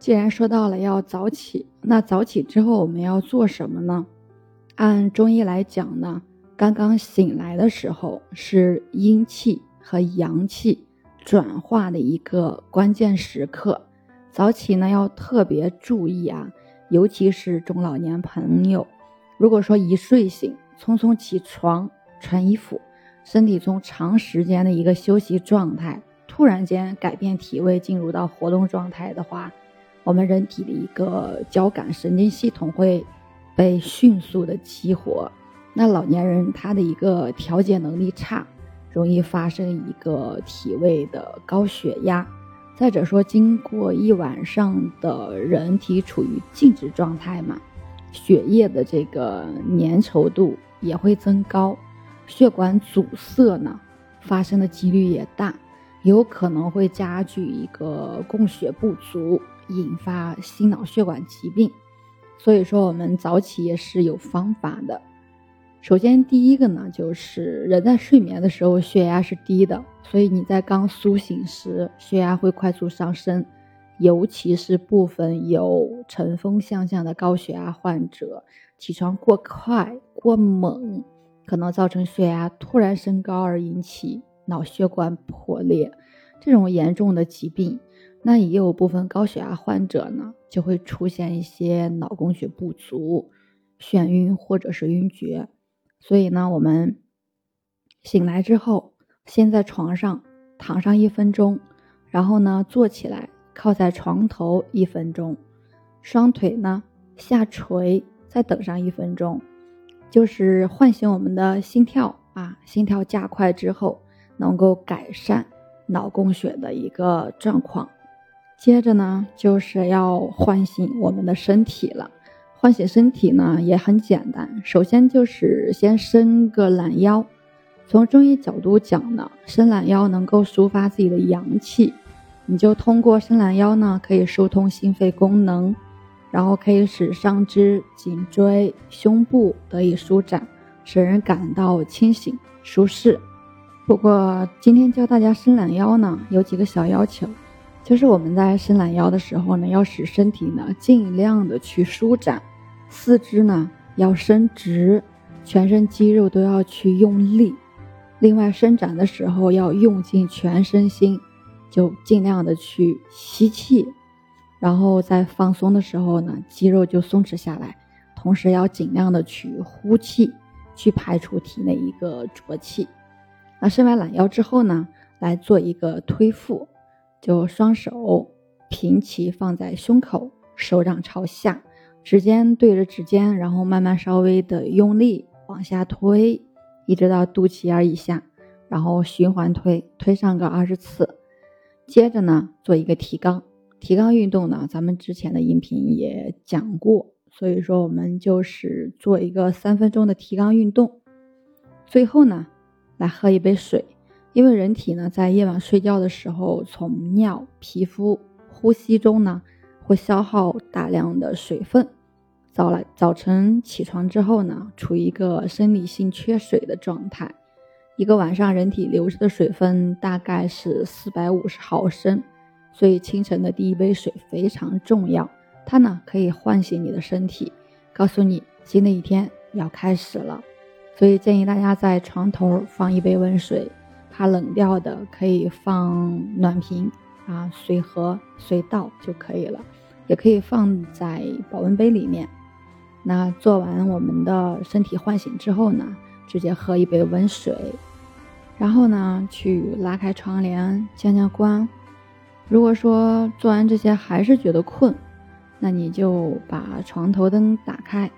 既然说到了要早起，那早起之后我们要做什么呢？按中医来讲呢，刚刚醒来的时候是阴气和阳气转化的一个关键时刻。早起呢要特别注意啊，尤其是中老年朋友，如果说一睡醒，匆匆起床穿衣服，身体从长时间的一个休息状态突然间改变体位，进入到活动状态的话。我们人体的一个交感神经系统会被迅速的激活，那老年人他的一个调节能力差，容易发生一个体位的高血压。再者说，经过一晚上的人体处于静止状态嘛，血液的这个粘稠度也会增高，血管阻塞呢发生的几率也大，有可能会加剧一个供血不足。引发心脑血管疾病，所以说我们早起也是有方法的。首先，第一个呢，就是人在睡眠的时候血压是低的，所以你在刚苏醒时血压会快速上升，尤其是部分有晨风现象的高血压患者，起床过快过猛，可能造成血压突然升高而引起脑血管破裂，这种严重的疾病。那也有部分高血压患者呢，就会出现一些脑供血不足、眩晕或者是晕厥。所以呢，我们醒来之后，先在床上躺上一分钟，然后呢坐起来，靠在床头一分钟，双腿呢下垂，再等上一分钟，就是唤醒我们的心跳啊，心跳加快之后，能够改善脑供血的一个状况。接着呢，就是要唤醒我们的身体了。唤醒身体呢也很简单，首先就是先伸个懒腰。从中医角度讲呢，伸懒腰能够抒发自己的阳气，你就通过伸懒腰呢，可以疏通心肺功能，然后可以使上肢、颈椎、胸部得以舒展，使人感到清醒舒适。不过今天教大家伸懒腰呢，有几个小要求。就是我们在伸懒腰的时候呢，要使身体呢尽量的去舒展，四肢呢要伸直，全身肌肉都要去用力。另外伸展的时候要用尽全身心，就尽量的去吸气，然后在放松的时候呢，肌肉就松弛下来。同时要尽量的去呼气，去排除体内一个浊气。那伸完懒腰之后呢，来做一个推腹。就双手平齐放在胸口，手掌朝下，指尖对着指尖，然后慢慢稍微的用力往下推，一直到肚脐眼以下，然后循环推，推上个二十次。接着呢，做一个提肛。提肛运动呢，咱们之前的音频也讲过，所以说我们就是做一个三分钟的提肛运动。最后呢，来喝一杯水。因为人体呢，在夜晚睡觉的时候，从尿、皮肤、呼吸中呢，会消耗大量的水分。早来早晨起床之后呢，处于一个生理性缺水的状态。一个晚上人体流失的水分大概是四百五十毫升，所以清晨的第一杯水非常重要。它呢，可以唤醒你的身体，告诉你新的一天要开始了。所以建议大家在床头放一杯温水。怕冷掉的可以放暖瓶啊，随喝随倒就可以了，也可以放在保温杯里面。那做完我们的身体唤醒之后呢，直接喝一杯温水，然后呢去拉开窗帘见见光。如果说做完这些还是觉得困，那你就把床头灯打开，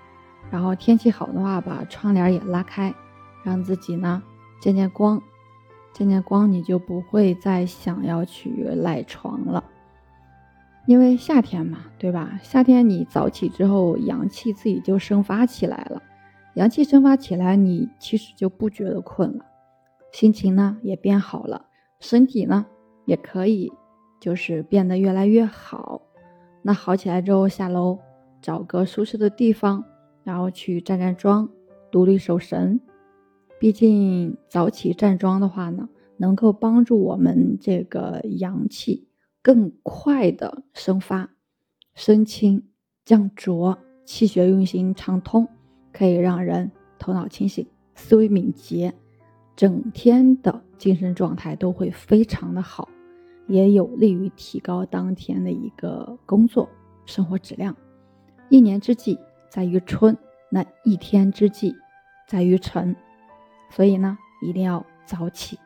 然后天气好的话把窗帘也拉开，让自己呢见见光。见见光，你就不会再想要去赖床了，因为夏天嘛，对吧？夏天你早起之后，阳气自己就生发起来了，阳气生发起来，你其实就不觉得困了，心情呢也变好了，身体呢也可以就是变得越来越好。那好起来之后，下楼找个舒适的地方，然后去站站桩，独立守神。毕竟早起站桩的话呢，能够帮助我们这个阳气更快的生发，升清降浊，气血运行畅通，可以让人头脑清醒、思维敏捷，整天的精神状态都会非常的好，也有利于提高当天的一个工作生活质量。一年之计在于春，那一天之计在于晨，所以呢，一定要早起。